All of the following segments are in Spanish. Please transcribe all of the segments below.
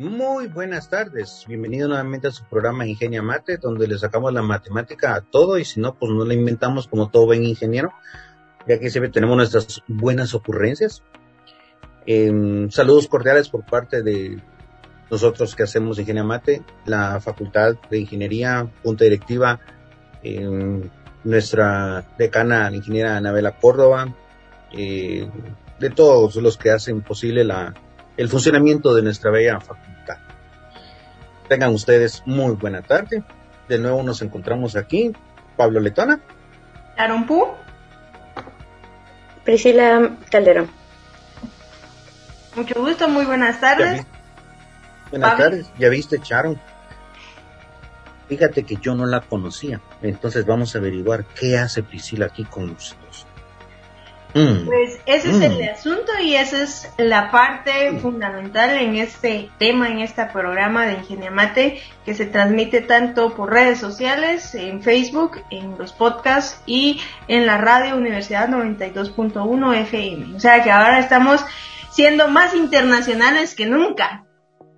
Muy buenas tardes, bienvenido nuevamente a su programa Ingenia Mate, donde le sacamos la matemática a todo y si no, pues no la inventamos como todo buen ingeniero, ya que siempre tenemos nuestras buenas ocurrencias. Em, saludos cordiales por parte de nosotros que hacemos Ingenia Mate, la Facultad de Ingeniería, Junta Directiva, em, nuestra decana, la ingeniera Anabela Córdoba, eh, de todos los que hacen posible la, el funcionamiento de nuestra bella facultad. Tengan ustedes muy buena tarde. De nuevo nos encontramos aquí. Pablo Letona. Aaron Pu. Priscila Calderón. Mucho gusto, muy buenas tardes. Buenas tardes. Ya viste, Charon. Fíjate que yo no la conocía. Entonces vamos a averiguar qué hace Priscila aquí con nosotros. Mm. Pues ese es el mm. asunto y esa es la parte fundamental en este tema, en este programa de Ingenia Mate, que se transmite tanto por redes sociales, en Facebook, en los podcasts y en la radio Universidad 92.1 FM. O sea que ahora estamos siendo más internacionales que nunca,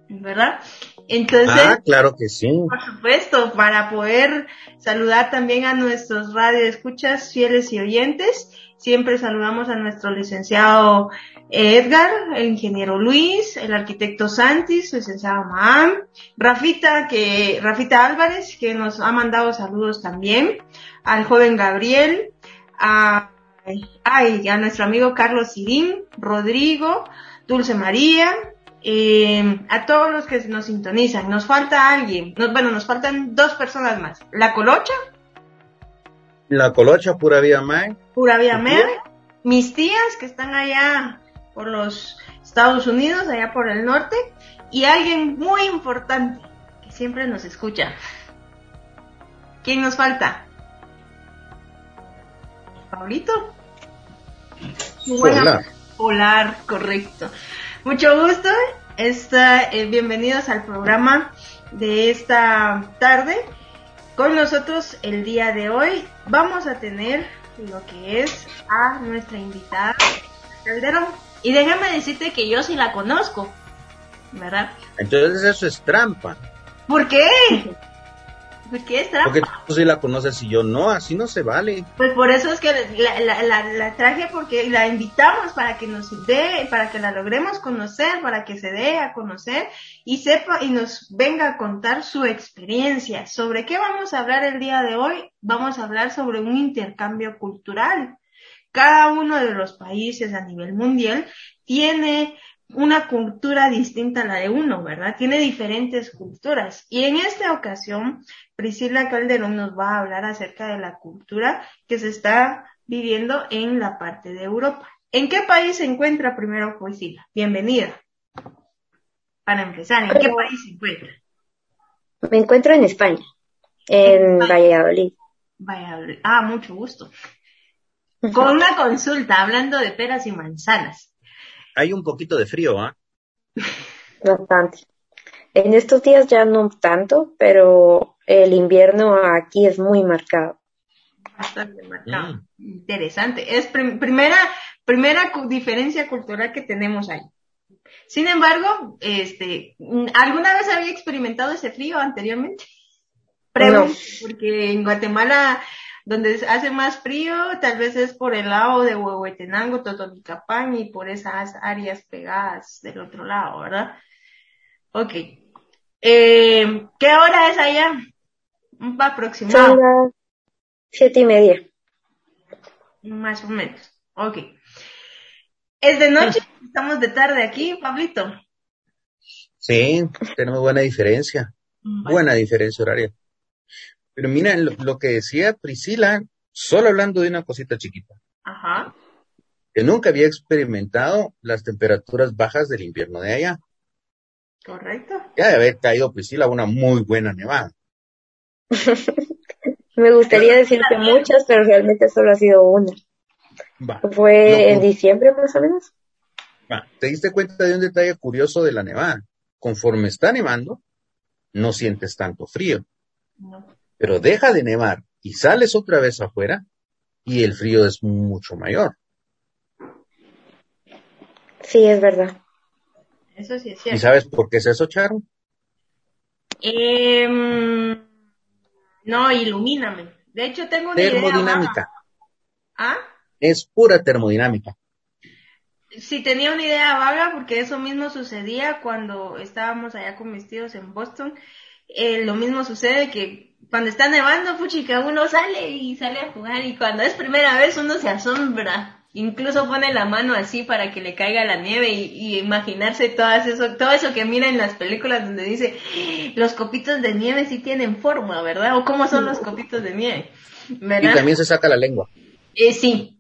¿verdad? Entonces, ah, claro que sí. Por supuesto, para poder saludar también a nuestros radioescuchas fieles y oyentes Siempre saludamos a nuestro licenciado Edgar, el ingeniero Luis, el arquitecto Santis, licenciado Maham, Rafita, que, Rafita Álvarez, que nos ha mandado saludos también, al joven Gabriel, a, ay, a nuestro amigo Carlos Sirín, Rodrigo, Dulce María, eh, a todos los que nos sintonizan. Nos falta alguien, bueno, nos faltan dos personas más. La Colocha, la Colocha, Pura Vida Mae. Pura Vida Mae. Mis tías que están allá por los Estados Unidos, allá por el norte. Y alguien muy importante que siempre nos escucha. ¿Quién nos falta? Pablito. Hola. Polar, correcto. Mucho gusto. Esta, eh, bienvenidos al programa de esta tarde. Con nosotros el día de hoy vamos a tener lo que es a nuestra invitada Calderón. Y déjame decirte que yo sí la conozco, ¿verdad? Entonces eso es trampa. ¿Por qué? ¿Por qué es trampa? Porque tú sí la conoces y yo no, así no se vale. Pues por eso es que la, la, la, traje porque la invitamos para que nos dé, para que la logremos conocer, para que se dé a conocer y sepa y nos venga a contar su experiencia. ¿Sobre qué vamos a hablar el día de hoy? Vamos a hablar sobre un intercambio cultural. Cada uno de los países a nivel mundial tiene una cultura distinta a la de uno, ¿verdad? Tiene diferentes culturas. Y en esta ocasión, Priscila Calderón nos va a hablar acerca de la cultura que se está viviendo en la parte de Europa. ¿En qué país se encuentra primero Priscila? Bienvenida. Para empezar, ¿en qué país se encuentra? Me encuentro en España, en Valladolid. Valladolid. Ah, mucho gusto. Con una consulta, hablando de peras y manzanas. Hay un poquito de frío, ¿ah? Bastante. En estos días ya no tanto, pero el invierno aquí es muy marcado. Bastante marcado. Mm. Interesante. Es primera, primera diferencia cultural que tenemos ahí. Sin embargo, este, ¿alguna vez había experimentado ese frío anteriormente? Pregunto, porque en Guatemala, donde hace más frío, tal vez es por el lado de Huehuetenango, Totonicapán y por esas áreas pegadas del otro lado, ¿verdad? Ok. Eh, ¿Qué hora es allá? Un aproximado. Son las siete y media. Más o menos. Ok. ¿Es de noche? ¿Estamos de tarde aquí, Pablito? Sí, tenemos buena diferencia. Buena diferencia horaria. Pero mira, lo, que decía Priscila, solo hablando de una cosita chiquita. Ajá. Que nunca había experimentado las temperaturas bajas del invierno de allá. Correcto. Ya de haber caído Priscila una muy buena nevada. Me gustaría decir que muchas, pero realmente solo ha sido una. Fue en diciembre más o menos. ¿Te diste cuenta de un detalle curioso de la nevada? Conforme está nevando, no sientes tanto frío. Pero deja de nevar y sales otra vez afuera y el frío es mucho mayor. Sí, es verdad. Eso sí es cierto. ¿Y sabes por qué es eso, Charo? Eh, no, ilumíname. De hecho, tengo una termodinámica. idea. ¿Ah? Es pura termodinámica. Sí, tenía una idea vaga porque eso mismo sucedía cuando estábamos allá con mis tíos en Boston. Eh, lo mismo sucede que cuando está nevando, puchica, uno sale y sale a jugar y cuando es primera vez uno se asombra. Incluso pone la mano así para que le caiga la nieve y, imaginarse todo eso, todo eso que mira en las películas donde dice los copitos de nieve sí tienen forma, ¿verdad? O cómo son los copitos de nieve. ¿verdad? Y también se saca la lengua. Eh, sí,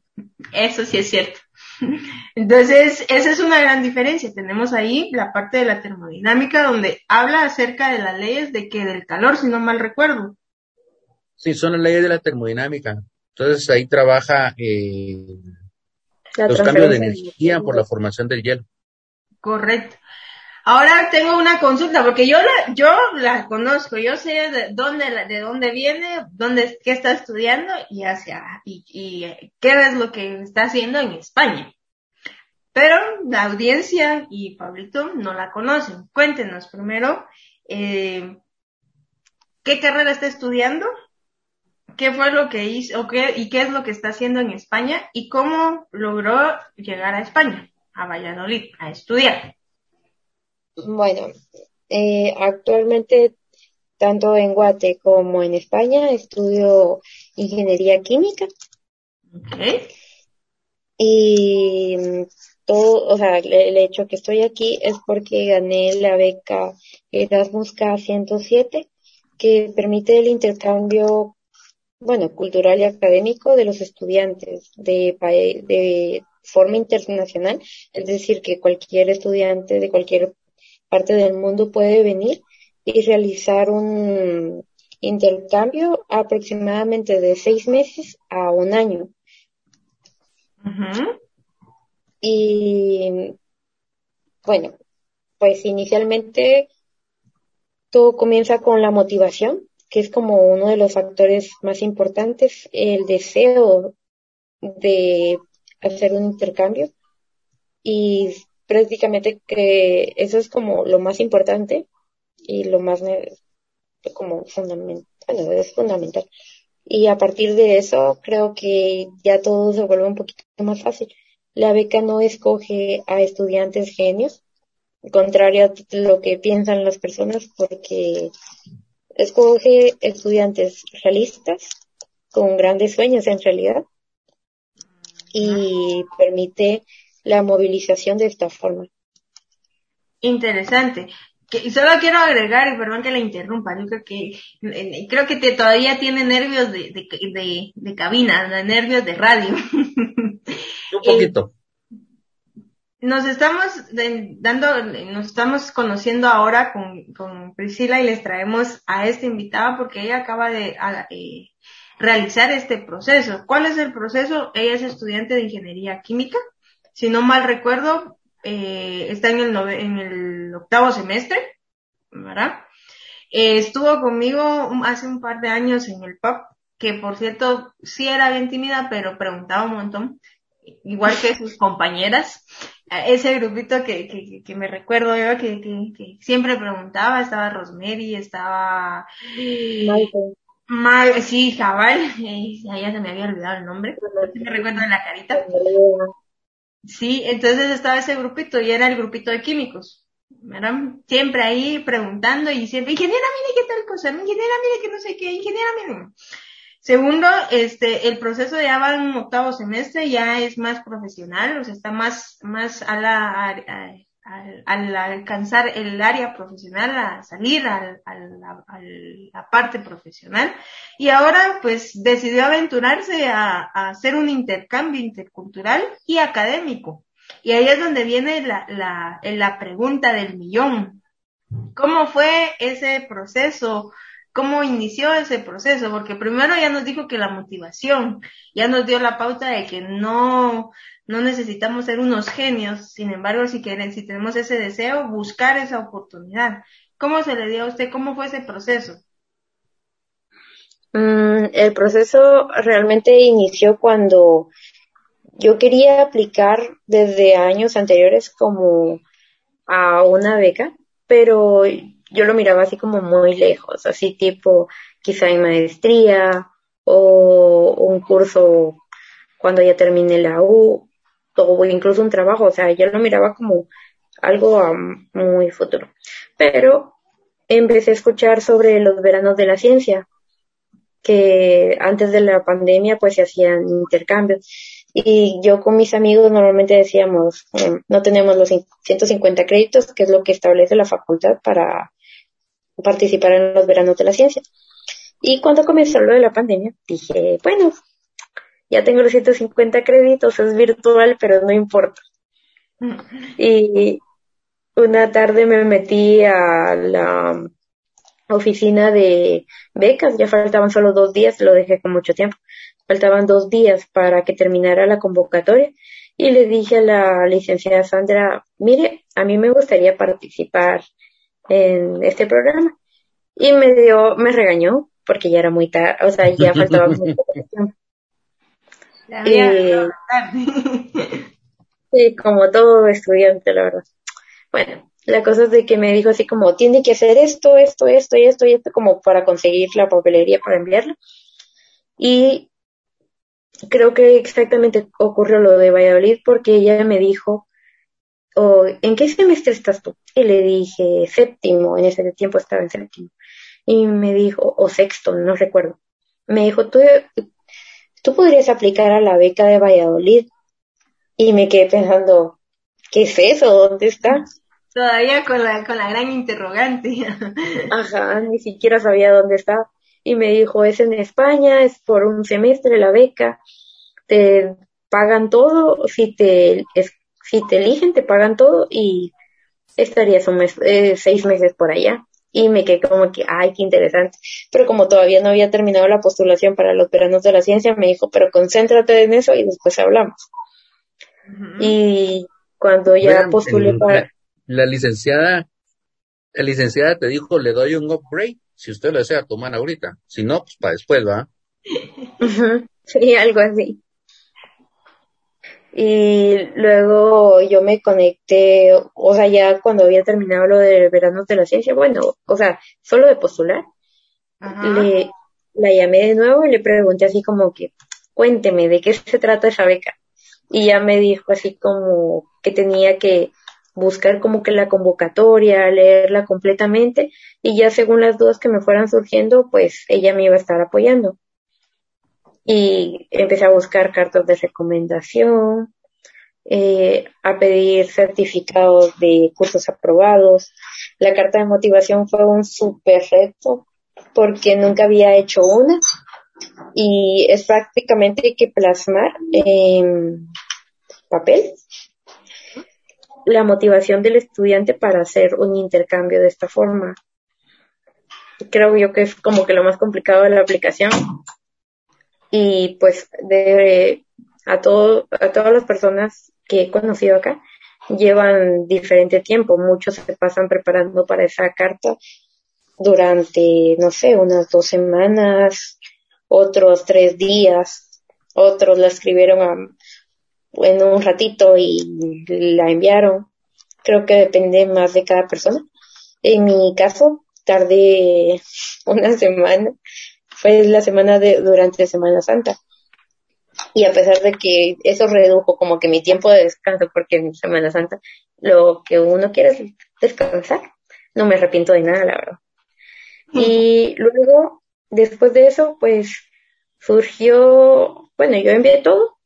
eso sí es cierto. Entonces, esa es una gran diferencia. Tenemos ahí la parte de la termodinámica donde habla acerca de las leyes de que del calor, si no mal recuerdo. Sí, son las leyes de la termodinámica. Entonces ahí trabaja eh, los cambios de energía por la formación del hielo. Correcto. Ahora tengo una consulta, porque yo la, yo la conozco, yo sé de dónde, de dónde viene, dónde, qué está estudiando y hacia, y, qué es lo que está haciendo en España. Pero la audiencia y Pablito no la conocen. Cuéntenos primero, eh, ¿qué carrera está estudiando? ¿Qué fue lo que hizo, qué, y qué es lo que está haciendo en España? ¿Y cómo logró llegar a España, a Valladolid, a estudiar? Bueno, eh, actualmente tanto en Guate como en España estudio ingeniería química. Okay. Y todo, o sea, el hecho que estoy aquí es porque gané la beca Erasmus K107 que permite el intercambio, bueno, cultural y académico de los estudiantes de, de forma internacional, es decir, que cualquier estudiante de cualquier parte del mundo puede venir y realizar un intercambio aproximadamente de seis meses a un año. Y bueno, pues inicialmente todo comienza con la motivación, que es como uno de los factores más importantes, el deseo de hacer un intercambio. Y prácticamente que eso es como lo más importante y lo más como fundamental, bueno, es fundamental. Y a partir de eso creo que ya todo se vuelve un poquito más fácil. La beca no escoge a estudiantes genios, contrario a lo que piensan las personas, porque escoge estudiantes realistas con grandes sueños en realidad y permite la movilización de esta forma. Interesante. y solo quiero agregar, y perdón que la interrumpa, yo creo que, eh, creo que te, todavía tiene nervios de, de, de, cabina, nervios de radio. Un poquito. Eh, nos estamos dando, nos estamos conociendo ahora con, con Priscila y les traemos a esta invitada porque ella acaba de eh, realizar este proceso. ¿Cuál es el proceso? Ella es estudiante de ingeniería química si no mal recuerdo, eh, está en el, en el octavo semestre, ¿verdad? Eh, estuvo conmigo hace un par de años en el pub, que por cierto sí era bien tímida, pero preguntaba un montón, igual que sus compañeras. Ese grupito que, que, que me recuerdo yo, que, que, siempre preguntaba, estaba Rosemary, estaba... Mal, sí, Jabal, ya se me había olvidado el nombre, me recuerdo en la carita. Sí, entonces estaba ese grupito y era el grupito de químicos. ¿verdad? Siempre ahí preguntando y siempre, ingeniera, mire qué tal cosa, ingeniera, mire que no sé qué, ingeniera, mire. Segundo, este, el proceso ya va en octavo semestre, ya es más profesional, o sea, está más, más a la, al, alcanzar el área profesional, a salir a, la parte profesional. Y ahora pues decidió aventurarse a, hacer un intercambio intercultural y académico. Y ahí es donde viene la, la, la pregunta del millón. ¿Cómo fue ese proceso? ¿Cómo inició ese proceso? Porque primero ya nos dijo que la motivación, ya nos dio la pauta de que no, no necesitamos ser unos genios, sin embargo, si quieren, si tenemos ese deseo, buscar esa oportunidad. ¿Cómo se le dio a usted? ¿Cómo fue ese proceso? Mm, el proceso realmente inició cuando yo quería aplicar desde años anteriores como a una beca, pero yo lo miraba así como muy lejos, así tipo quizá en maestría o un curso cuando ya termine la U o incluso un trabajo, o sea, yo lo miraba como algo muy futuro. Pero empecé a escuchar sobre los veranos de la ciencia, que antes de la pandemia pues se hacían intercambios. Y yo con mis amigos normalmente decíamos, mm, no tenemos los 150 créditos, que es lo que establece la facultad para participar en los veranos de la ciencia. Y cuando comenzó lo de la pandemia, dije, bueno, ya tengo los 150 créditos, es virtual, pero no importa. Y una tarde me metí a la oficina de becas, ya faltaban solo dos días, lo dejé con mucho tiempo, faltaban dos días para que terminara la convocatoria y le dije a la licenciada Sandra, mire, a mí me gustaría participar en este programa y me dio, me regañó porque ya era muy tarde, o sea, ya faltaba mucho tiempo. Eh, sí, como todo estudiante, la verdad. Bueno, la cosa es de que me dijo así como, tiene que hacer esto, esto, esto y esto y esto como para conseguir la papelería para enviarla. Y creo que exactamente ocurrió lo de Valladolid porque ella me dijo, oh, ¿en qué semestre estás tú? Y le dije, séptimo, en ese tiempo estaba en séptimo. Y me dijo, o sexto, no recuerdo. Me dijo, tú, tú podrías aplicar a la beca de Valladolid. Y me quedé pensando, ¿qué es eso? ¿Dónde está? Todavía con la, con la gran interrogante. Ajá, ni siquiera sabía dónde estaba. Y me dijo, es en España, es por un semestre la beca, te pagan todo, si te, si te eligen, te pagan todo y estarías un mes, eh, seis meses por allá y me quedé como que, ay, qué interesante. Pero como todavía no había terminado la postulación para los veranos de la ciencia, me dijo, pero concéntrate en eso y después hablamos. Y cuando ya postulé para... La, licenciada, la licenciada te dijo, le doy un upgrade, si usted lo desea tomar ahorita. Si no, pues para después, ¿va? Sí, algo así. Y luego yo me conecté, o sea, ya cuando había terminado lo de veranos de la ciencia, bueno, o sea, solo de postular, le, la llamé de nuevo y le pregunté así como que, cuénteme, ¿de qué se trata esa beca? Y ya me dijo así como que tenía que buscar como que la convocatoria, leerla completamente y ya según las dudas que me fueran surgiendo, pues ella me iba a estar apoyando y empecé a buscar cartas de recomendación, eh, a pedir certificados de cursos aprobados. La carta de motivación fue un super reto porque nunca había hecho una y es prácticamente que plasmar en papel la motivación del estudiante para hacer un intercambio de esta forma. Creo yo que es como que lo más complicado de la aplicación y pues de a todo a todas las personas que he conocido acá llevan diferente tiempo. Muchos se pasan preparando para esa carta durante no sé unas dos semanas otros tres días otros la escribieron en un ratito y la enviaron. Creo que depende más de cada persona. En mi caso tardé una semana fue la semana de, durante Semana Santa. Y a pesar de que eso redujo como que mi tiempo de descanso, porque en Semana Santa lo que uno quiere es descansar, no me arrepiento de nada, la verdad. Y luego, después de eso, pues surgió, bueno, yo envié todo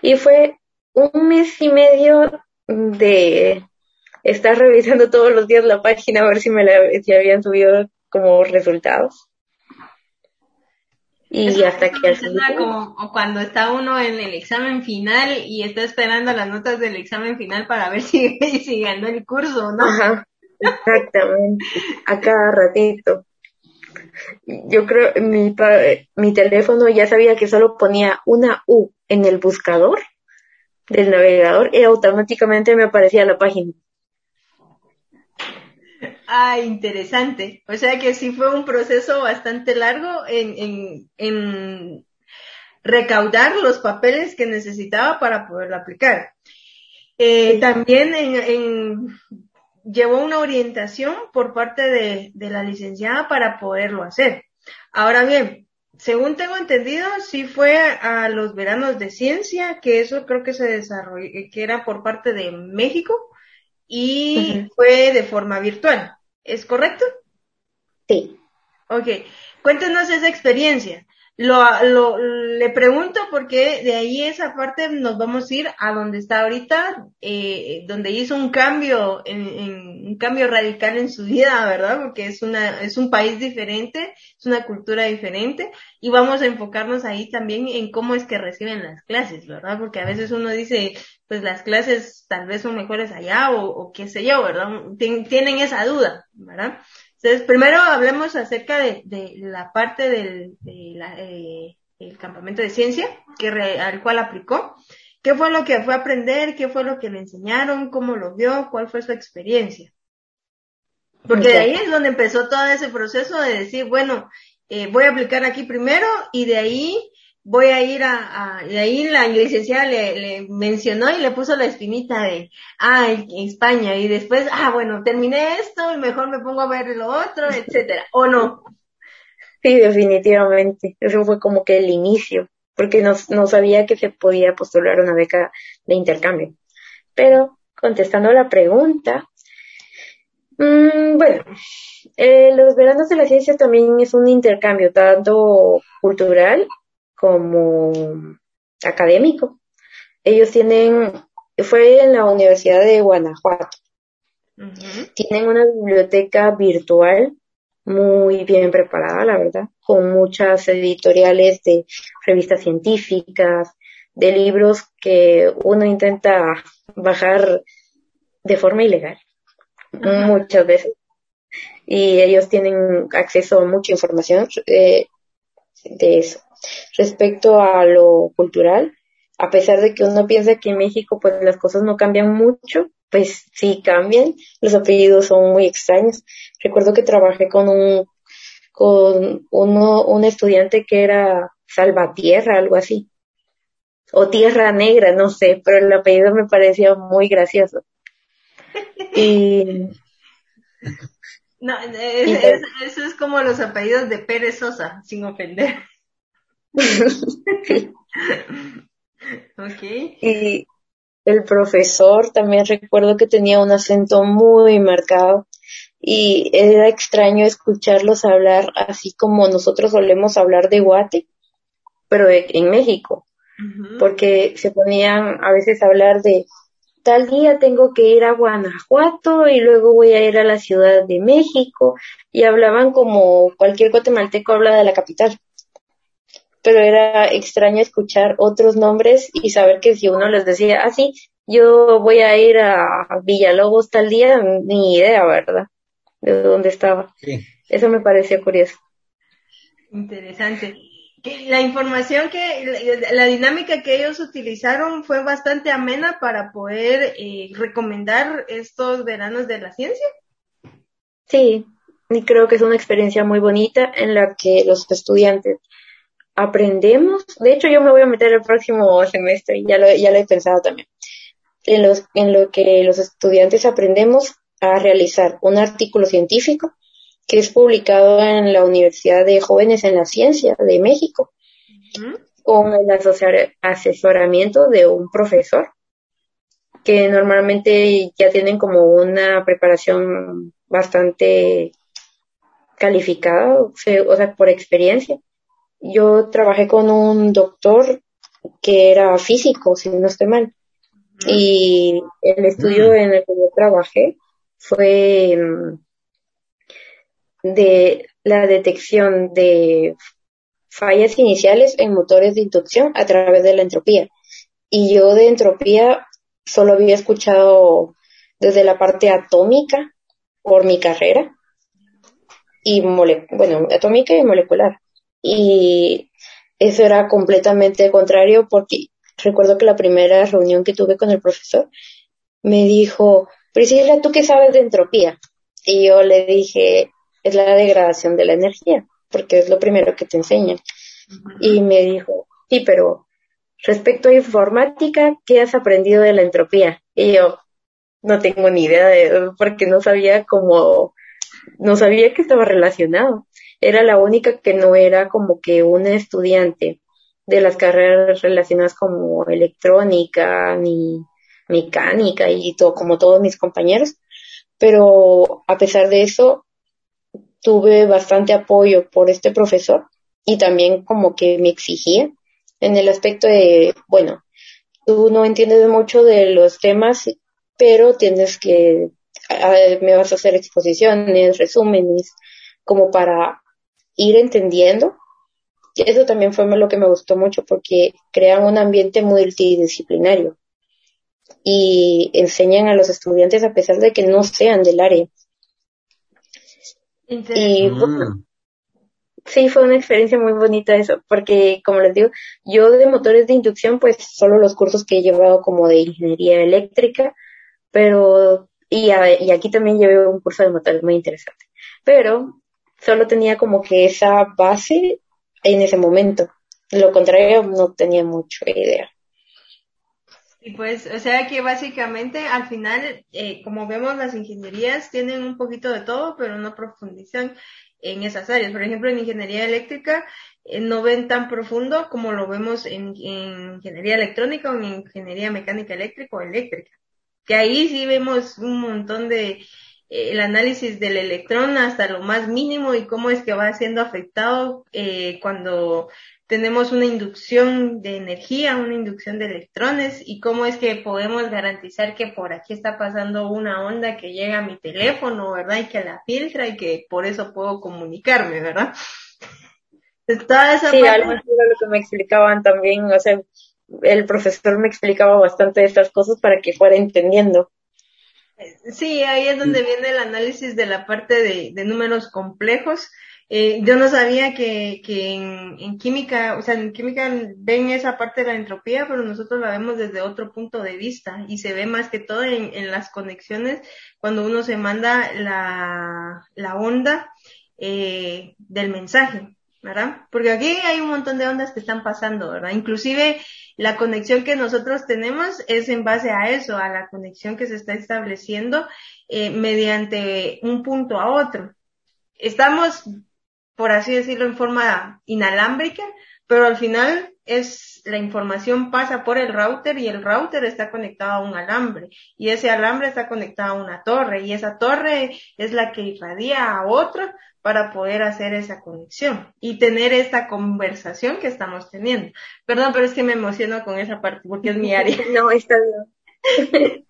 y fue un mes y medio de estar revisando todos los días la página a ver si me la si habían subido como resultados y hasta que al como cuando está uno en el examen final y está esperando las notas del examen final para ver si, si ganó el curso, ¿no? Ajá, exactamente, a cada ratito. Yo creo, mi, mi teléfono ya sabía que solo ponía una U en el buscador del navegador y automáticamente me aparecía la página. Ah, interesante. O sea que sí fue un proceso bastante largo en, en, en recaudar los papeles que necesitaba para poderlo aplicar. Eh, también en, en, llevó una orientación por parte de, de la licenciada para poderlo hacer. Ahora bien, según tengo entendido, sí fue a los veranos de ciencia, que eso creo que se desarrolló, que era por parte de México y fue de forma virtual. ¿Es correcto? Sí. Ok. Cuéntenos esa experiencia. Lo, lo, le pregunto porque de ahí esa parte nos vamos a ir a donde está ahorita, eh, donde hizo un cambio, en, un cambio radical en su vida, ¿verdad? Porque es una, es un país diferente, es una cultura diferente, y vamos a enfocarnos ahí también en cómo es que reciben las clases, ¿verdad? Porque a veces uno dice, pues las clases tal vez son mejores allá o, o qué sé yo, ¿verdad? tienen esa duda, ¿verdad? Entonces, primero hablemos acerca de, de la parte del de la, eh, el campamento de ciencia que al cual aplicó. ¿Qué fue lo que fue a aprender? ¿Qué fue lo que le enseñaron? ¿Cómo lo vio? ¿Cuál fue su experiencia? Porque de ahí es donde empezó todo ese proceso de decir, bueno, eh, voy a aplicar aquí primero y de ahí voy a ir a, a y ahí la licenciada le, le, mencionó y le puso la espinita de, ah, España, y después, ah, bueno, terminé esto y mejor me pongo a ver lo otro, etcétera, ¿o no? Sí, definitivamente. Eso fue como que el inicio, porque no, no sabía que se podía postular una beca de intercambio. Pero, contestando la pregunta, mmm, bueno, eh, los veranos de la ciencia también es un intercambio tanto cultural como académico. Ellos tienen, fue en la Universidad de Guanajuato. Tienen una biblioteca virtual muy bien preparada, la verdad, con muchas editoriales de revistas científicas, de libros que uno intenta bajar de forma ilegal, muchas veces. Y ellos tienen acceso a mucha información eh, de eso. Respecto a lo cultural, a pesar de que uno piensa que en México pues las cosas no cambian mucho, pues sí cambian, los apellidos son muy extraños. Recuerdo que trabajé con un con uno, un estudiante que era Salvatierra, algo así. O Tierra Negra, no sé, pero el apellido me parecía muy gracioso. Y no, eso es como los apellidos de Pérez Sosa, sin ofender. Okay. Y el profesor también recuerdo que tenía un acento muy marcado y era extraño escucharlos hablar así como nosotros solemos hablar de Guate, pero en México, porque se ponían a veces a hablar de tal día tengo que ir a Guanajuato y luego voy a ir a la Ciudad de México y hablaban como cualquier guatemalteco habla de la capital pero era extraño escuchar otros nombres y saber que si uno les decía, ah, sí, yo voy a ir a Villalobos tal día, ni idea, ¿verdad? De dónde estaba. Sí. Eso me pareció curioso. Interesante. La información que, la, dinámica que ellos utilizaron fue bastante amena para poder eh, recomendar estos veranos de la ciencia. Sí, y creo que es una experiencia muy bonita en la que los estudiantes aprendemos, de hecho yo me voy a meter el próximo semestre, ya lo, ya lo he pensado también, en, los, en lo que los estudiantes aprendemos a realizar un artículo científico que es publicado en la Universidad de Jóvenes en la Ciencia de México, con el asesoramiento de un profesor, que normalmente ya tienen como una preparación bastante calificada, o sea, por experiencia yo trabajé con un doctor que era físico, si no estoy mal. Y el estudio en el que yo trabajé fue mm, de la detección de fallas iniciales en motores de inducción a través de la entropía. Y yo de entropía solo había escuchado desde la parte atómica por mi carrera y bueno, atómica y molecular y eso era completamente contrario porque recuerdo que la primera reunión que tuve con el profesor me dijo, Priscila, ¿tú qué sabes de entropía? Y yo le dije, es la degradación de la energía, porque es lo primero que te enseñan. Y me dijo, sí, pero respecto a informática, ¿qué has aprendido de la entropía? Y yo, no tengo ni idea de, porque no sabía cómo, no sabía que estaba relacionado. Era la única que no era como que una estudiante de las carreras relacionadas como electrónica, ni mecánica y todo, como todos mis compañeros. Pero a pesar de eso, tuve bastante apoyo por este profesor y también como que me exigía en el aspecto de, bueno, tú no entiendes mucho de los temas, pero tienes que, me vas a hacer exposiciones, resúmenes, como para ir entendiendo. Y eso también fue lo que me gustó mucho porque crean un ambiente multidisciplinario y enseñan a los estudiantes a pesar de que no sean del área. Y mm. sí, fue una experiencia muy bonita eso, porque como les digo, yo de motores de inducción, pues solo los cursos que he llevado como de ingeniería eléctrica, pero, y, y aquí también llevé un curso de motores muy interesante, pero solo tenía como que esa base en ese momento. Lo contrario, no tenía mucha idea. Y pues, o sea que básicamente al final, eh, como vemos, las ingenierías tienen un poquito de todo, pero no profundizan en esas áreas. Por ejemplo, en ingeniería eléctrica eh, no ven tan profundo como lo vemos en, ingeniería electrónica o en ingeniería mecánica eléctrica o eléctrica. Que ahí sí vemos un montón de el análisis del electrón hasta lo más mínimo y cómo es que va siendo afectado eh, cuando tenemos una inducción de energía, una inducción de electrones y cómo es que podemos garantizar que por aquí está pasando una onda que llega a mi teléfono, ¿verdad? Y que la filtra y que por eso puedo comunicarme, ¿verdad? sí, algo lo que me explicaban también, o sea, el profesor me explicaba bastante de estas cosas para que fuera entendiendo. Sí, ahí es donde viene el análisis de la parte de, números complejos eh, yo no sabía que, que en, en, química, o sea, en química ven esa parte de la entropía, pero nosotros la vemos desde otro punto de vista y se ve más que todo en, en las conexiones cuando uno se manda la, la onda eh, del mensaje, ¿verdad? Porque aquí hay un montón de ondas que están pasando, ¿verdad? Inclusive la conexión que nosotros tenemos es en base a eso, a la conexión que se está estableciendo eh, mediante un punto a otro. Estamos por así decirlo, en forma inalámbrica, pero al final es la información pasa por el router y el router está conectado a un alambre y ese alambre está conectado a una torre y esa torre es la que irradia a otra para poder hacer esa conexión y tener esta conversación que estamos teniendo. Perdón, pero es que me emociono con esa parte porque es mi área. no, está bien.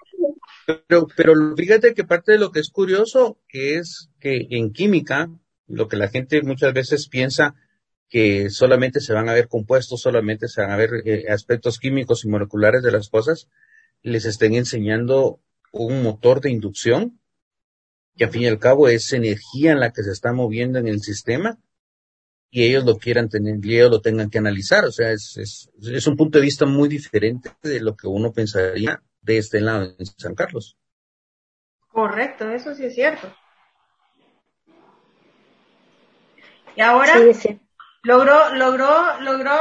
Pero, pero fíjate que parte de lo que es curioso es que en química lo que la gente muchas veces piensa que solamente se van a ver compuestos, solamente se van a ver eh, aspectos químicos y moleculares de las cosas, les estén enseñando un motor de inducción, que al fin y al cabo es energía en la que se está moviendo en el sistema, y ellos lo quieran tener, y ellos lo tengan que analizar. O sea, es, es, es un punto de vista muy diferente de lo que uno pensaría de este lado en San Carlos. Correcto, eso sí es cierto. Y ahora logró, logró, logró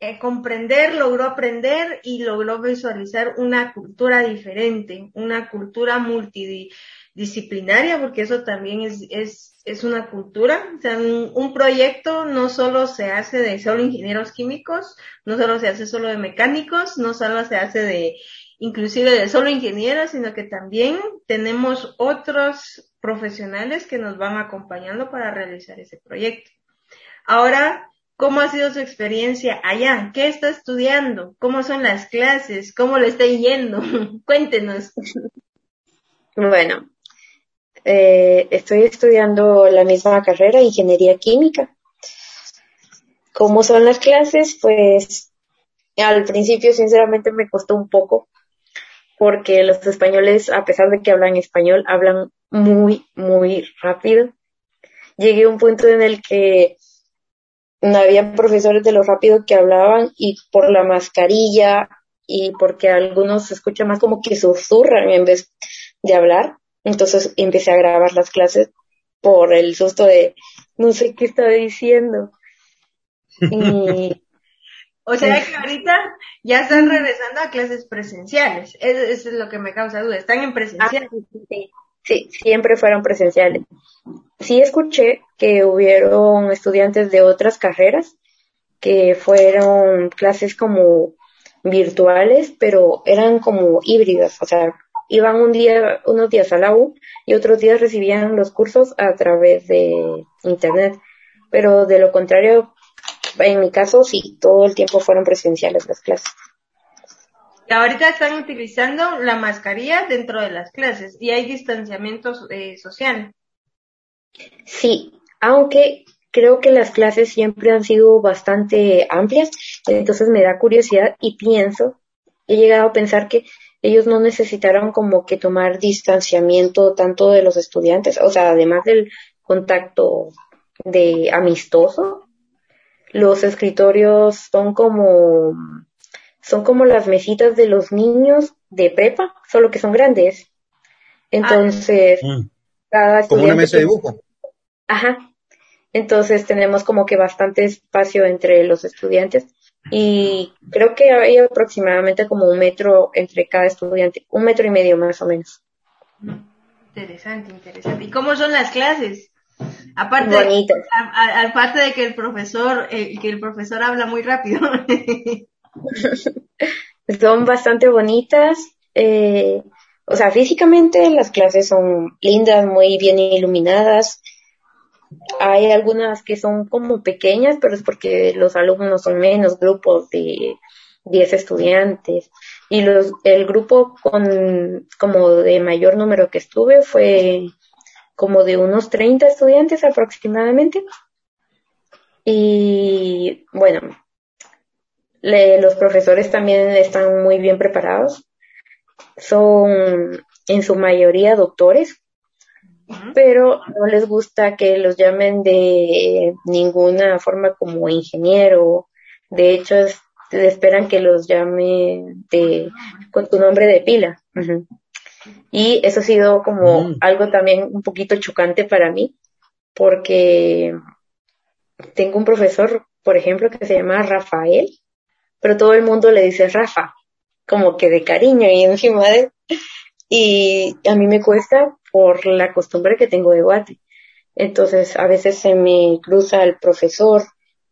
eh, comprender, logró aprender y logró visualizar una cultura diferente, una cultura multidisciplinaria, porque eso también es, es, es una cultura. O sea, un, un, proyecto no solo se hace de solo ingenieros químicos, no solo se hace solo de mecánicos, no solo se hace de inclusive de solo ingenieros, sino que también tenemos otros profesionales que nos van acompañando para realizar ese proyecto. Ahora, ¿cómo ha sido su experiencia allá? ¿Qué está estudiando? ¿Cómo son las clases? ¿Cómo le está yendo? Cuéntenos. Bueno, eh, estoy estudiando la misma carrera, ingeniería química. ¿Cómo son las clases? Pues al principio sinceramente me costó un poco porque los españoles, a pesar de que hablan español, hablan muy, muy rápido. Llegué a un punto en el que había profesores de lo rápido que hablaban y por la mascarilla y porque algunos se escucha más como que susurran en vez de hablar. Entonces empecé a grabar las clases por el susto de no sé qué estaba diciendo. Y O sea que ahorita ya están regresando a clases presenciales. Eso, es lo que me causa duda. ¿Están en presencial? Ah, sí, siempre fueron presenciales. Sí escuché que hubieron estudiantes de otras carreras que fueron clases como virtuales, pero eran como híbridas, o sea, iban un día, unos días a la U y otros días recibían los cursos a través de internet. Pero de lo contrario, en mi caso sí, todo el tiempo fueron presenciales las clases. Ahorita están utilizando la mascarilla dentro de las clases y hay distanciamiento eh, social. Sí, aunque creo que las clases siempre han sido bastante amplias, entonces me da curiosidad y pienso, he llegado a pensar que ellos no necesitaron como que tomar distanciamiento tanto de los estudiantes, o sea, además del contacto de amistoso, los escritorios son como son como las mesitas de los niños de prepa, solo que son grandes. Entonces, cada estudiante como una mesa de dibujo. Ajá. Entonces tenemos como que bastante espacio entre los estudiantes y creo que hay aproximadamente como un metro entre cada estudiante, un metro y medio más o menos. Interesante, interesante. ¿Y cómo son las clases? Aparte, aparte de que el profesor, eh, que el profesor habla muy rápido. son bastante bonitas. Eh, o sea, físicamente las clases son lindas, muy bien iluminadas. Hay algunas que son como pequeñas, pero es porque los alumnos son menos, grupos de 10 estudiantes. Y los, el grupo con, como de mayor número que estuve fue como de unos 30 estudiantes aproximadamente. Y bueno, los profesores también están muy bien preparados. Son en su mayoría doctores, pero no les gusta que los llamen de ninguna forma como ingeniero. De hecho, esperan que los llame de, con tu nombre de pila. Y eso ha sido como mm. algo también un poquito chocante para mí, porque tengo un profesor, por ejemplo, que se llama Rafael, pero todo el mundo le dice Rafa, como que de cariño y encima de... Y a mí me cuesta por la costumbre que tengo de Guate. Entonces, a veces se me cruza el profesor.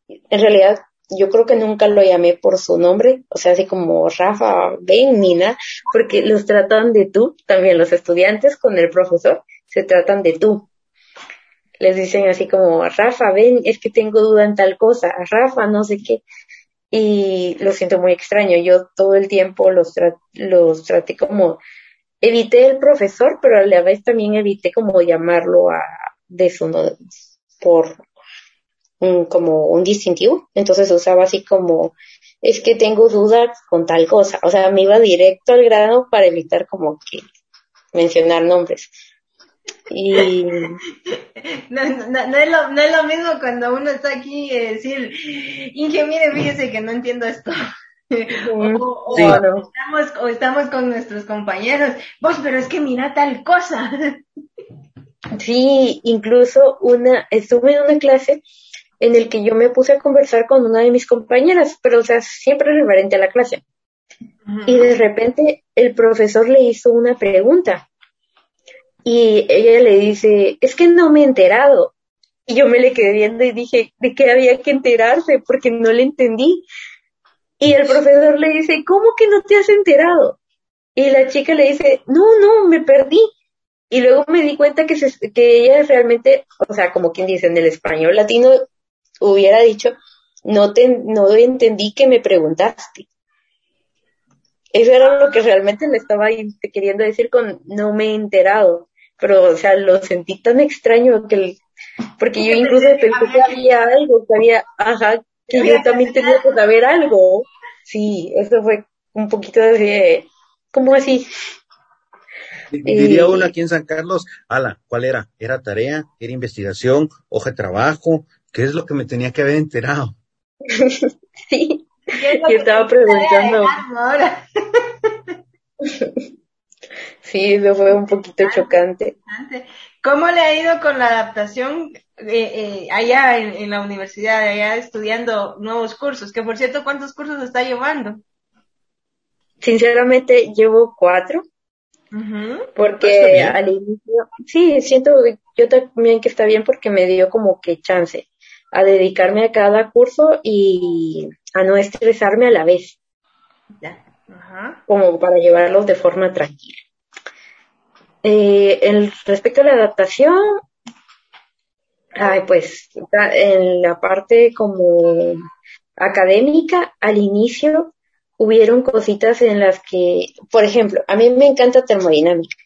En realidad, yo creo que nunca lo llamé por su nombre, o sea, así como Rafa, ven, Mina, porque los tratan de tú, también los estudiantes con el profesor se tratan de tú. Les dicen así como, Rafa, ven, es que tengo duda en tal cosa, Rafa, no sé qué. Y lo siento muy extraño, yo todo el tiempo los, los traté como, evité el profesor, pero a la vez también evité como llamarlo a, de su, por como un distintivo, entonces usaba así como, es que tengo dudas con tal cosa, o sea, me iba directo al grado para evitar como que mencionar nombres. Y no, es lo, no es lo mismo cuando uno está aquí y decir, Inge, mire, fíjese que no entiendo esto. o, estamos, o estamos con nuestros compañeros, vos, pero es que mira tal cosa. Sí, incluso una, estuve en una clase en el que yo me puse a conversar con una de mis compañeras, pero o sea, siempre referente a la clase. Y de repente el profesor le hizo una pregunta y ella le dice, es que no me he enterado. Y yo me le quedé viendo y dije, ¿de qué había que enterarse? Porque no le entendí. Y el profesor le dice, ¿cómo que no te has enterado? Y la chica le dice, no, no, me perdí. Y luego me di cuenta que, que ella realmente, o sea, como quien dice en el español latino, hubiera dicho, no te, no entendí que me preguntaste. Eso era lo que realmente le estaba queriendo decir con no me he enterado. Pero, o sea, lo sentí tan extraño que, porque yo incluso pensé que había algo, que había, ajá, que yo también tenía que saber algo. Sí, eso fue un poquito de, como así? Diría eh, uno aquí en San Carlos, ala, ¿cuál era? ¿Era tarea? ¿Era investigación? ¿Hoja de trabajo? ¿Qué es lo que me tenía que haber enterado? sí, yo estaba preguntando. sí, eso fue un poquito chocante. ¿Cómo le ha ido con la adaptación eh, eh, allá en, la universidad, allá estudiando nuevos cursos? Que por cierto, ¿cuántos cursos está llevando? Sinceramente, llevo cuatro. Porque al inicio, sí, siento yo también que está bien porque me dio como que chance a dedicarme a cada curso y a no estresarme a la vez. Como para llevarlos de forma tranquila. Eh, el, respecto a la adaptación, ay, pues en la parte como académica, al inicio hubieron cositas en las que, por ejemplo, a mí me encanta termodinámica.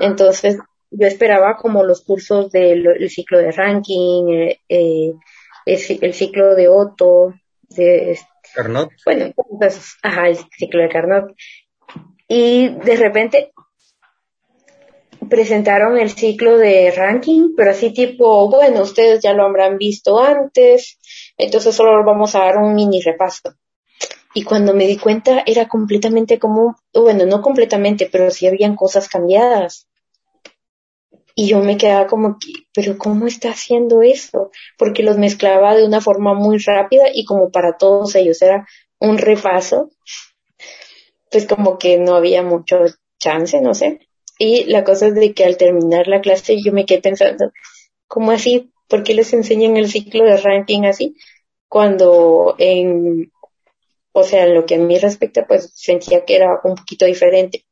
Entonces, yo esperaba como los cursos del ciclo de ranking, eh, eh el, ciclo de Otto, de Carnot. Bueno, pues, ajá, el ciclo de Carnot. Y de repente presentaron el ciclo de ranking, pero así tipo, bueno, ustedes ya lo habrán visto antes, entonces solo vamos a dar un mini repaso. Y cuando me di cuenta era completamente como, bueno, no completamente, pero sí habían cosas cambiadas. Y yo me quedaba como, pero ¿cómo está haciendo eso? Porque los mezclaba de una forma muy rápida y como para todos ellos era un repaso, pues como que no había mucho chance, no sé. Y la cosa es de que al terminar la clase yo me quedé pensando, ¿cómo así? ¿Por qué les enseñan el ciclo de ranking así? Cuando en, o sea, en lo que a mí respecta, pues sentía que era un poquito diferente.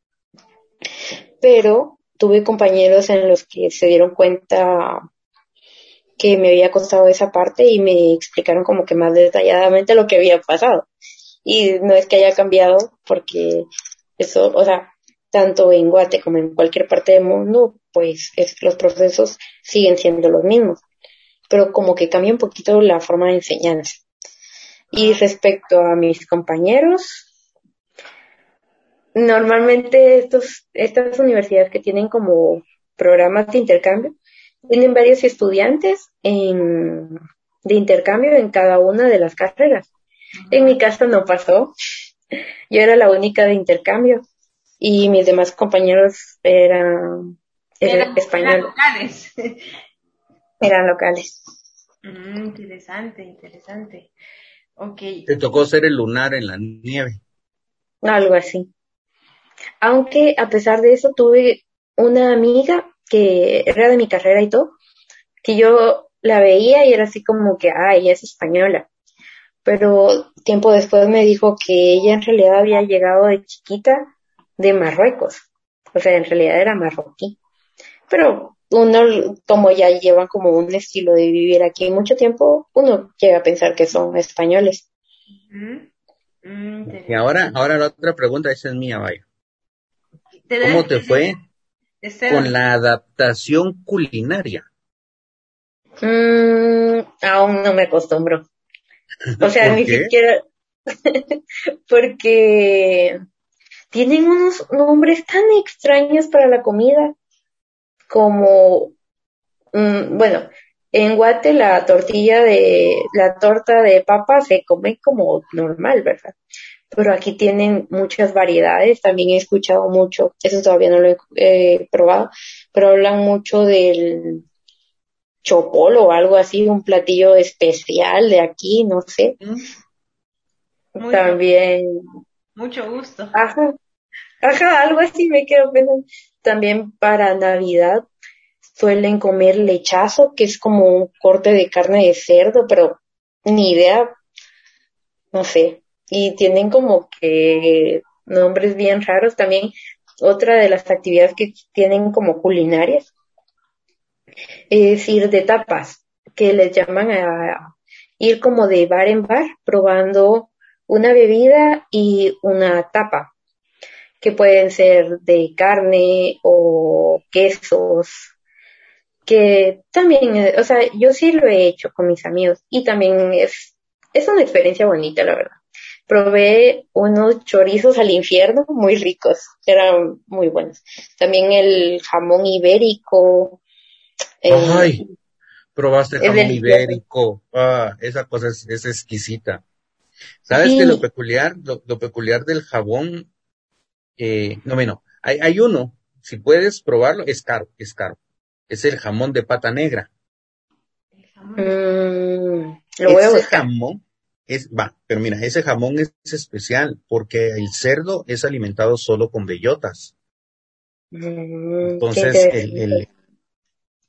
Pero tuve compañeros en los que se dieron cuenta que me había costado esa parte y me explicaron como que más detalladamente lo que había pasado. Y no es que haya cambiado porque eso, o sea, tanto en Guate como en cualquier parte del mundo, pues los procesos siguen siendo los mismos, pero como que cambia un poquito la forma de enseñanza. Y respecto a mis compañeros, normalmente estos, estas universidades que tienen como programas de intercambio, tienen varios estudiantes en, de intercambio en cada una de las carreras. En mi caso no pasó. Yo era la única de intercambio y mis demás compañeros eran, españoles. Eran locales. eran locales. Mm, interesante, interesante. Okay. Te tocó ser el lunar en la nieve. Algo así. Aunque a pesar de eso tuve una amiga que era de mi carrera y todo, que yo la veía y era así como que, ah, ella es española. Pero tiempo después me dijo que ella en realidad había llegado de chiquita de Marruecos. O sea, en realidad era marroquí. Pero uno, como ya llevan como un estilo de vivir aquí mucho tiempo, uno llega a pensar que son españoles. Mm, y ahora, ahora la otra pregunta, esa es mía, vaya. ¿Cómo te fue con la adaptación culinaria? Mm, aún no me acostumbro. O sea, ni siquiera porque tienen unos nombres tan extraños para la comida como, mm, bueno, en Guate la tortilla de, la torta de papa se come como normal, ¿verdad? Pero aquí tienen muchas variedades, también he escuchado mucho, eso todavía no lo he probado, pero hablan mucho del chopolo o algo así, un platillo especial de aquí, no sé. Mm. también. Mucho gusto. Ajá, ajá, algo así me quedo pensando. También para Navidad suelen comer lechazo, que es como un corte de carne de cerdo, pero ni idea, no sé. Y tienen como que nombres bien raros también. Otra de las actividades que tienen como culinarias es ir de tapas, que les llaman a ir como de bar en bar probando una bebida y una tapa que pueden ser de carne o quesos, que también, o sea, yo sí lo he hecho con mis amigos y también es, es una experiencia bonita, la verdad. Probé unos chorizos al infierno muy ricos, eran muy buenos. También el jamón ibérico. Eh, Ay, probaste jamón ibérico. Ah, esa cosa es, es exquisita. ¿Sabes que lo peculiar, lo, peculiar del jabón eh, no, bueno, hay, hay uno, si puedes probarlo, es caro, es caro. es el jamón de pata negra. Mm, lo voy a Ese jamón es, va, pero mira, ese jamón es especial porque el cerdo es alimentado solo con bellotas. Mm, Entonces, el-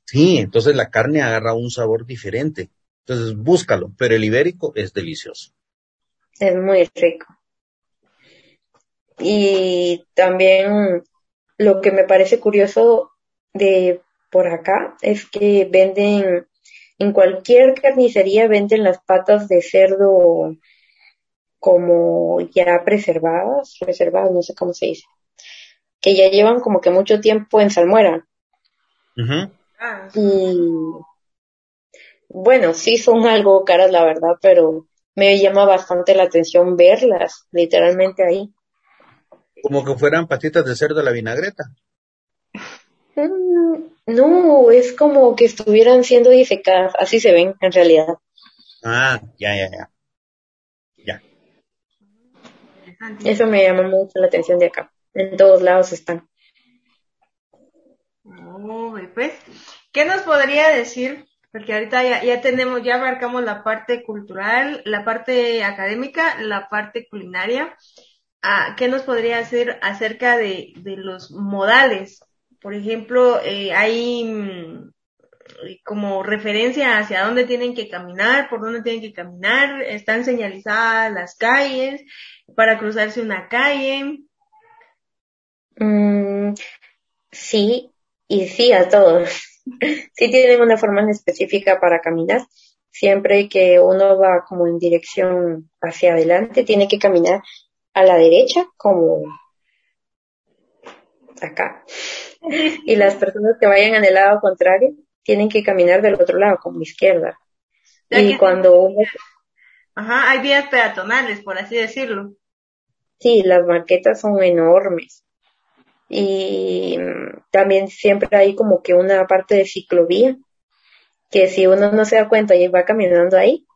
sí, entonces la carne agarra un sabor diferente. Entonces, búscalo, pero el ibérico es delicioso. Es muy rico. Y también lo que me parece curioso de por acá es que venden, en cualquier carnicería venden las patas de cerdo como ya preservadas, reservadas, no sé cómo se dice, que ya llevan como que mucho tiempo en salmuera. Ah, Y bueno, sí son algo caras, la verdad, pero me llama bastante la atención verlas, literalmente ahí. Como que fueran patitas de cerdo a la vinagreta. Mm, No, es como que estuvieran siendo disecadas, así se ven en realidad. Ah, ya, ya, ya. Ya. Eso me llama mucho la atención de acá. En todos lados están. Oh, pues, ¿qué nos podría decir? Porque ahorita ya, ya tenemos, ya abarcamos la parte cultural, la parte académica, la parte culinaria. Ah, ¿qué nos podría decir acerca de, de los modales? Por ejemplo, eh, hay mm, como referencia hacia dónde tienen que caminar, por dónde tienen que caminar, están señalizadas las calles para cruzarse una calle. Mm, sí, y sí a todos. Sí tienen una forma específica para caminar. Siempre que uno va como en dirección hacia adelante, tiene que caminar a la derecha, como acá. Y las personas que vayan en el lado contrario tienen que caminar del otro lado, como izquierda. Ya Y cuando uno, Ajá, hay vías peatonales, por así decirlo. sí, las marquetas son enormes. Y mm, también siempre hay como que una parte de ciclovía, que si uno no se da cuenta y va caminando ahí,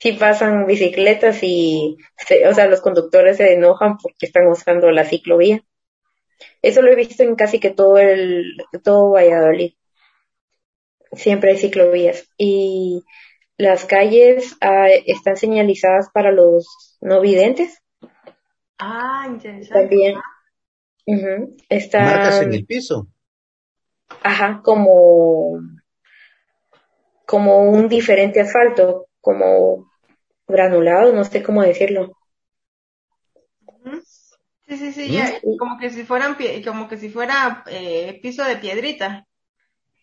sí pasan bicicletas y, se- o sea, los conductores se enojan porque están usando la ciclovía. Eso lo he visto en casi que todo el, todo Valladolid. Siempre hay ciclovías. Y las calles ah, están señalizadas para los no videntes. Ah, interesante. También. Ujú. Marcas en el piso. ajá, como, como un diferente asfalto, como granulado, no sé cómo decirlo. Sí, sí, sí, ¿Mm? ya, como que si fueran, pie- como que si fuera eh, piso de piedrita.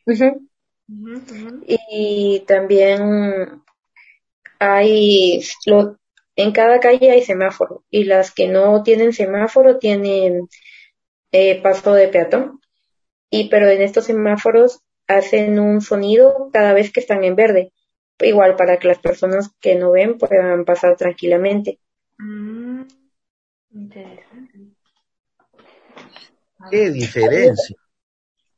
Ujú. Ujú, ujú. Y también hay, lo, en cada calle hay semáforo y las que no tienen semáforo tienen eh, paso de peatón. Y pero en estos semáforos hacen un sonido cada vez que están en verde, igual para que las personas que no ven puedan pasar tranquilamente. Mm, interesante. Qué diferencia.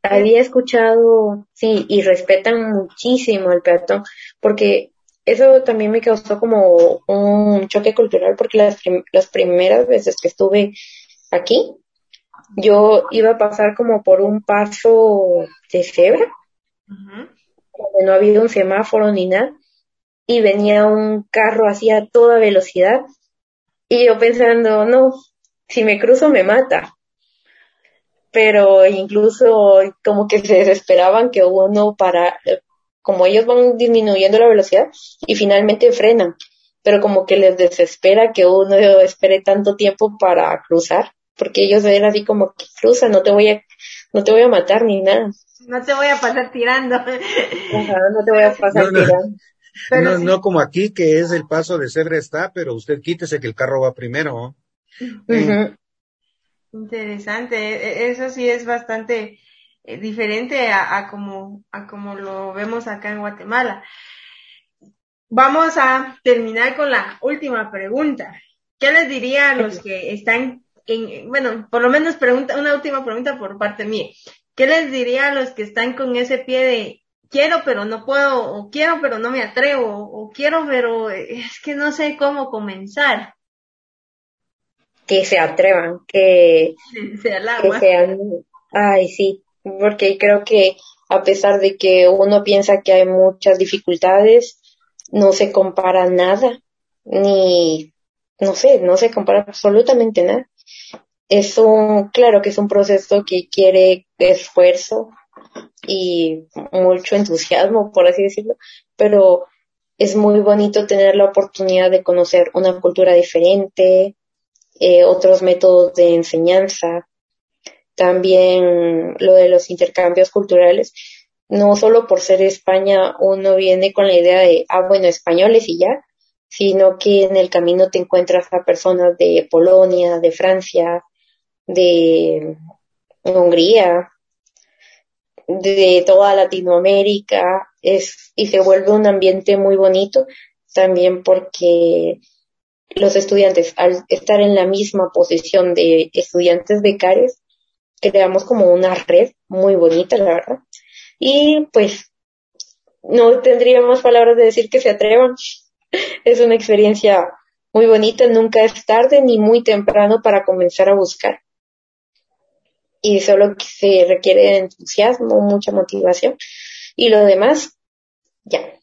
Había escuchado, sí, y respetan muchísimo al peatón, porque eso también me causó como un choque cultural, porque las, prim- las primeras veces que estuve aquí, yo iba a pasar como por un paso de cebra, donde no había un semáforo ni nada, y venía un carro así a toda velocidad, y yo pensando, no, si me cruzo me mata. Pero incluso como que se desesperaban que uno para, como ellos van disminuyendo la velocidad y finalmente frenan, pero como que les desespera que uno espere tanto tiempo para cruzar, porque ellos ven así como que cruza, no te voy a, no te voy a matar ni nada. No te voy a pasar tirando. Ajá, no te voy a pasar No, no. tirando. Pero no, sí. no como aquí, que es el paso de cebra está, pero usted quítese que el carro va primero. Ujú. Interesante, e- e- eso sí es bastante eh, diferente a, a como a como lo vemos acá en Guatemala. Vamos a terminar con la última pregunta. ¿Qué les diría a los que están en, bueno, por lo menos pregunta, una última pregunta por parte mía. ¿Qué les diría a los que están con ese pie de quiero pero no puedo, o quiero pero no me atrevo, o quiero pero es que no sé cómo comenzar? Que se atrevan, que el que sean, ay, sí, porque creo que a pesar de que uno piensa que hay muchas dificultades, no se compara nada, ni, no sé, no se compara absolutamente nada. Es un, claro que es un proceso que quiere esfuerzo y mucho entusiasmo, por así decirlo, pero es muy bonito tener la oportunidad de conocer una cultura diferente, eh, otros métodos de enseñanza, también lo de los intercambios culturales. No solo por ser España uno viene con la idea de, ah, bueno, españoles y ya, sino que en el camino te encuentras a personas de Polonia, de Francia, de Hungría, de toda Latinoamérica, es, y se vuelve un ambiente muy bonito también porque los estudiantes, al estar en la misma posición de estudiantes becarios, creamos como una red muy bonita, la verdad. Y pues no tendría más palabras de decir que se atrevan. Es una experiencia muy bonita, nunca es tarde ni muy temprano para comenzar a buscar. Y solo se requiere entusiasmo, mucha motivación. Y lo demás, ya.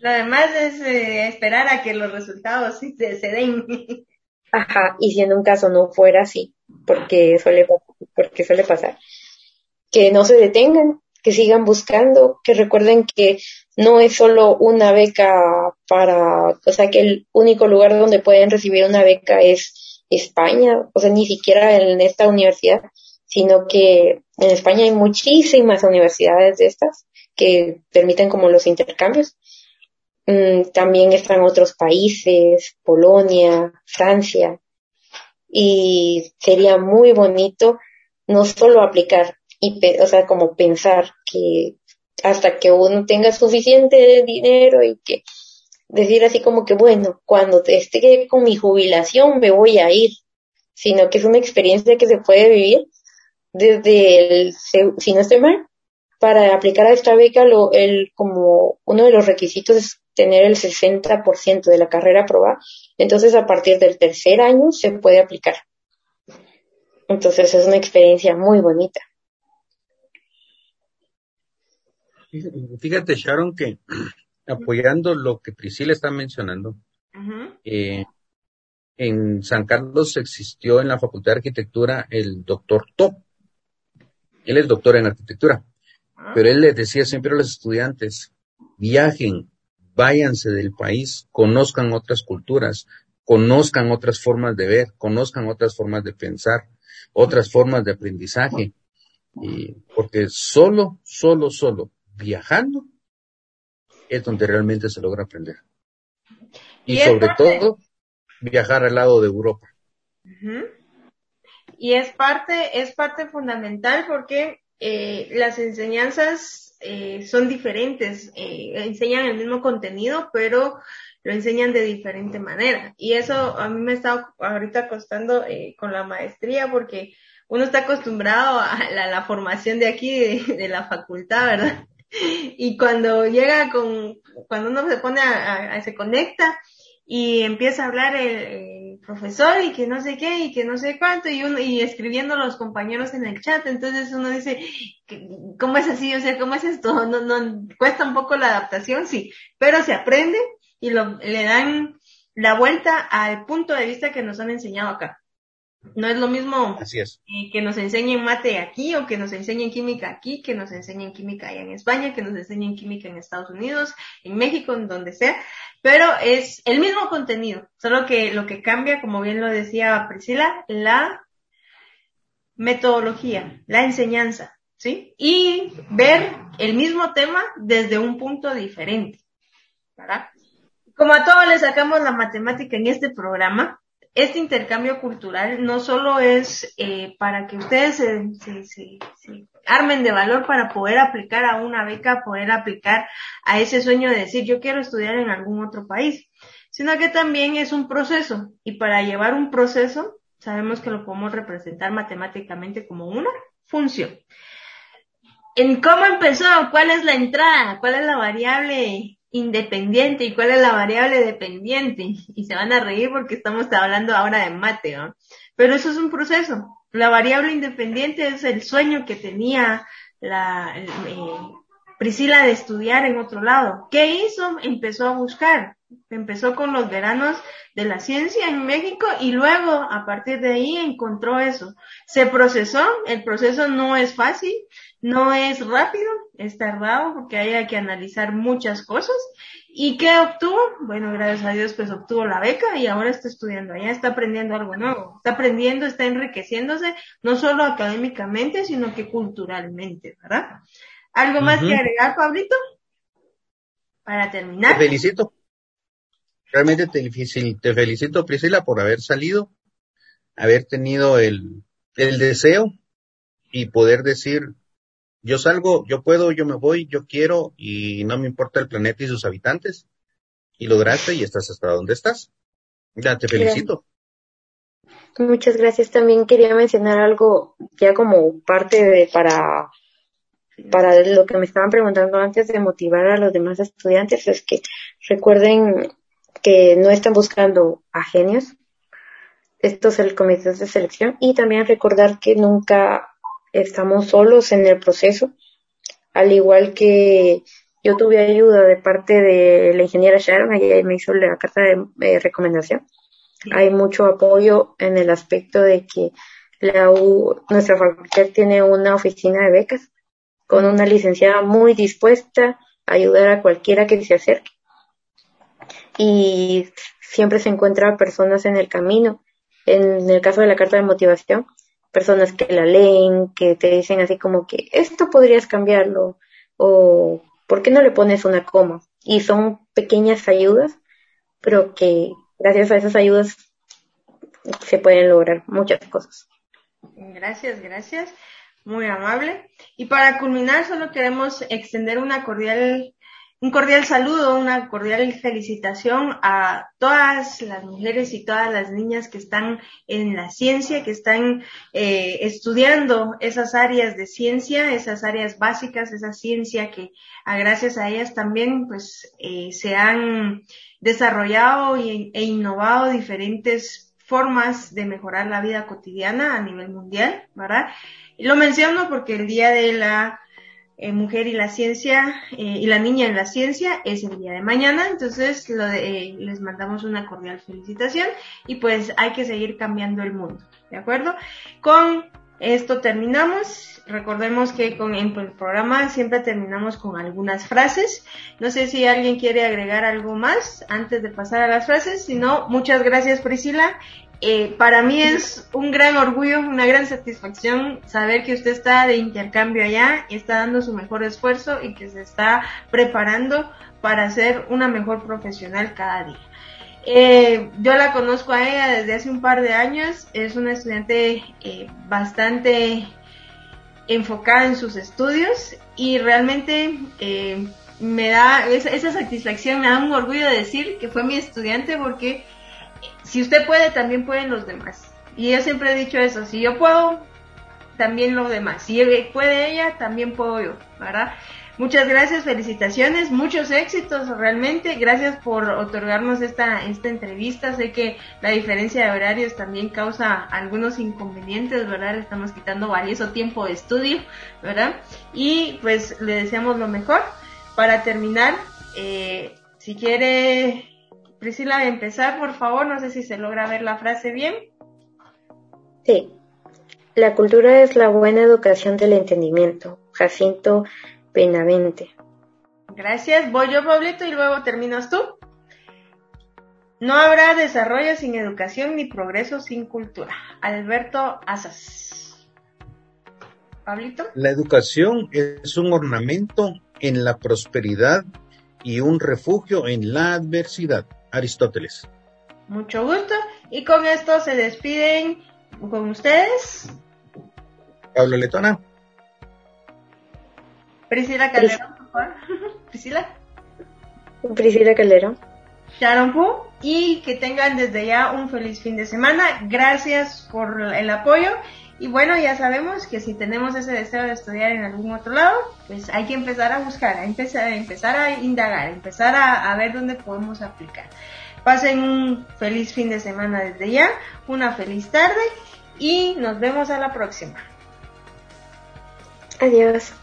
Lo demás es eh, esperar a que los resultados se, se den. Ajá, y si en un caso no fuera así, porque suele, porque suele pasar, que no se detengan, que sigan buscando, que recuerden que no es solo una beca para, o sea, que el único lugar donde pueden recibir una beca es España, o sea, ni siquiera en esta universidad, sino que en España hay muchísimas universidades de estas que permiten como los intercambios. Mm, también están otros países, Polonia, Francia, y sería muy bonito no solo aplicar, y o sea, como pensar que hasta que uno tenga suficiente dinero y que decir así como que, bueno, cuando esté con mi jubilación me voy a ir, sino que es una experiencia que se puede vivir desde el, si no estoy mal, para aplicar a esta beca, lo, el, como uno de los requisitos es tener el 60% de la carrera aprobada. Entonces, a partir del tercer año se puede aplicar. Entonces, es una experiencia muy bonita. Fíjate, Sharon, que apoyando lo que Priscila está mencionando, eh, en San Carlos existió en la Facultad de Arquitectura el doctor Top. Él es doctor en arquitectura. Pero él les decía siempre a los estudiantes, viajen, váyanse del país, conozcan otras culturas, conozcan otras formas de ver, conozcan otras formas de pensar, otras formas de aprendizaje. Y porque solo, solo, solo viajando es donde realmente se logra aprender. Y, sobre todo, viajar al lado de Europa. Y es parte, es parte fundamental porque eh, las enseñanzas eh, son diferentes, eh, enseñan el mismo contenido, pero lo enseñan de diferente manera. Y eso a mí me está ahorita costando eh, con la maestría porque uno está acostumbrado a la, formación de aquí, de, la facultad, ¿verdad? Y cuando llega con, cuando uno se pone a se conecta, y empieza a hablar el, profesor y que no sé qué y que no sé cuánto y uno y escribiendo los compañeros en el chat entonces uno dice cómo es así o sea cómo es esto no no cuesta un poco la adaptación sí pero se aprende y lo, le dan la vuelta al punto de vista que nos han enseñado acá no es lo mismo que nos enseñen mate aquí o que nos enseñen química aquí, que nos enseñen química allá en España, que nos enseñen química en Estados Unidos, en México, en donde sea, pero es el mismo contenido, solo que lo que cambia, como bien lo decía Priscila, la metodología, la enseñanza, ¿sí? Y ver el mismo tema desde un punto diferente, ¿verdad? Como a todos les sacamos la matemática en este programa, este intercambio cultural no solo es eh, para que ustedes se, se, se, armen de valor para poder aplicar a una beca, poder aplicar a ese sueño de decir yo quiero estudiar en algún otro país, sino que también es un proceso. Y para llevar un proceso sabemos que lo podemos representar matemáticamente como una función. En cómo empezó, cuál es la entrada, cuál es la variable independiente y cuál es la variable dependiente. Y se van a reír porque estamos hablando ahora de mate, ¿no? Pero eso es un proceso. La variable independiente es el sueño que tenía la eh, Priscila de estudiar en otro lado. ¿Qué hizo? Empezó a buscar. Empezó con los veranos de la ciencia en México y luego a partir de ahí encontró eso. Se procesó, el proceso no es fácil, no es rápido, es tardado porque hay que analizar muchas cosas. ¿Y qué obtuvo? Bueno, gracias a Dios pues obtuvo la beca y ahora está estudiando allá, está aprendiendo algo nuevo, está aprendiendo, está enriqueciéndose, no solo académicamente, sino que culturalmente, ¿verdad? ¿Algo más que agregar, Pablito? Para terminar. Te felicito. Realmente te, te felicito, Priscila, por haber salido, haber tenido el, el deseo y poder decir, yo salgo, yo puedo, yo me voy, yo quiero y no me importa el planeta y sus habitantes. Y lograste y estás hasta donde estás. Ya te felicito. Muchas gracias. También quería mencionar algo ya como parte de para para lo que me estaban preguntando antes de motivar a los demás estudiantes es que recuerden que no están buscando a genios. Esto es el comité de selección y también recordar que nunca estamos solos en el proceso, al igual que yo tuve ayuda de parte de la ingeniera Sharon, ella me hizo la carta de recomendación. Hay mucho apoyo en el aspecto de que la U, nuestra facultad tiene una oficina de becas con una licenciada muy dispuesta a ayudar a cualquiera que se acerque. Y siempre se encuentran personas en el camino. En el caso de la carta de motivación, personas que la leen, que te dicen así como que esto podrías cambiarlo o ¿por qué no le pones una coma? Y son pequeñas ayudas, pero que gracias a esas ayudas se pueden lograr muchas cosas. Gracias, gracias. Muy amable. Y para culminar, solo queremos extender una cordial un cordial saludo, una cordial felicitación a todas las mujeres y todas las niñas que están en la ciencia, que están eh, estudiando esas áreas de ciencia, esas áreas básicas, esa ciencia que a gracias a ellas también pues eh, se han desarrollado e innovado diferentes formas de mejorar la vida cotidiana a nivel mundial, ¿verdad? Lo menciono porque el día de la eh, mujer y la ciencia eh, y la niña en la ciencia es el día de mañana, entonces lo eh, les mandamos una cordial felicitación y pues hay que seguir cambiando el mundo, ¿de acuerdo? Con esto terminamos. Recordemos que con el programa siempre terminamos con algunas frases. No sé si alguien quiere agregar algo más antes de pasar a las frases. Si no, muchas gracias Priscila eh, para mí es un gran orgullo, una gran satisfacción saber que usted está de intercambio allá y está dando su mejor esfuerzo y que se está preparando para ser una mejor profesional cada día. Eh, yo la conozco a ella desde hace un par de años, es una estudiante eh, bastante enfocada en sus estudios y realmente me da esa, esa satisfacción, me da un orgullo de decir que fue mi estudiante porque si usted puede, también pueden los demás. Y yo siempre he dicho eso, si yo puedo, también los demás. Si puede ella, también puedo yo, ¿verdad? Muchas gracias, felicitaciones, muchos éxitos realmente. Gracias por otorgarnos esta, esta entrevista. Sé que la diferencia de horarios también causa algunos inconvenientes, ¿verdad? Estamos quitando valioso tiempo de estudio, ¿verdad? Y pues le deseamos lo mejor. Para terminar, eh, si quiere Priscila, empezar, por favor, no sé si se logra ver la frase bien. Sí. La cultura es la buena educación del entendimiento. Jacinto Benavente. Gracias. Voy yo, Pablito, y luego terminas tú. No habrá desarrollo sin educación ni progreso sin cultura. Alberto Asas. Pablito. La educación es un ornamento en la prosperidad y un refugio en la adversidad. Aristóteles. Mucho gusto. Y con esto se despiden con ustedes. Pablo Letona. Priscila Calderón, por favor. Priscila. Priscila Calderón. Sharon Pu. Y que tengan desde ya un feliz fin de semana. Gracias por el apoyo. Y bueno, ya sabemos que si tenemos ese deseo de estudiar en algún otro lado, pues hay que empezar a buscar, a empezar, a, indagar, a empezar a, a ver dónde podemos aplicar. Pasen un feliz fin de semana desde ya, una feliz tarde y nos vemos a la próxima. Adiós.